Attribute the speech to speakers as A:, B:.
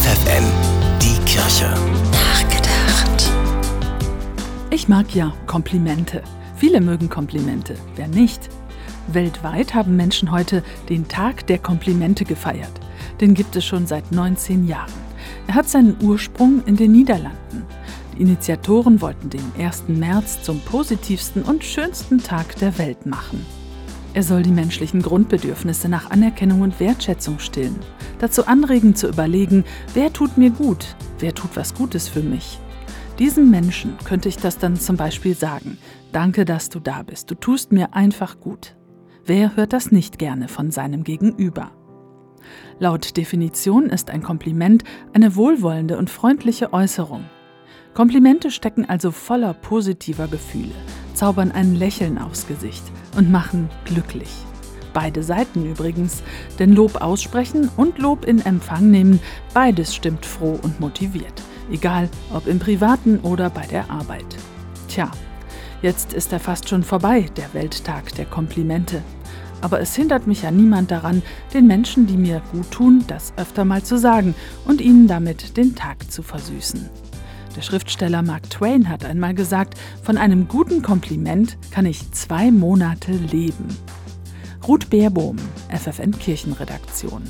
A: FFN, die Kirche.
B: Nachgedacht.
C: Ich mag ja Komplimente. Viele mögen Komplimente. Wer nicht? Weltweit haben Menschen heute den Tag der Komplimente gefeiert. Den gibt es schon seit 19 Jahren. Er hat seinen Ursprung in den Niederlanden. Die Initiatoren wollten den 1. März zum positivsten und schönsten Tag der Welt machen. Er soll die menschlichen Grundbedürfnisse nach Anerkennung und Wertschätzung stillen, dazu anregen zu überlegen, wer tut mir gut, wer tut was Gutes für mich. Diesem Menschen könnte ich das dann zum Beispiel sagen, danke, dass du da bist, du tust mir einfach gut. Wer hört das nicht gerne von seinem Gegenüber? Laut Definition ist ein Kompliment eine wohlwollende und freundliche Äußerung. Komplimente stecken also voller positiver Gefühle, zaubern ein Lächeln aufs Gesicht und machen glücklich. Beide Seiten übrigens, denn Lob aussprechen und Lob in Empfang nehmen, beides stimmt froh und motiviert, egal ob im privaten oder bei der Arbeit. Tja, jetzt ist er fast schon vorbei, der Welttag der Komplimente. Aber es hindert mich ja niemand daran, den Menschen, die mir gut tun, das öfter mal zu sagen und ihnen damit den Tag zu versüßen. Der Schriftsteller Mark Twain hat einmal gesagt, von einem guten Kompliment kann ich zwei Monate leben. Ruth Beerbohm, FFN Kirchenredaktion.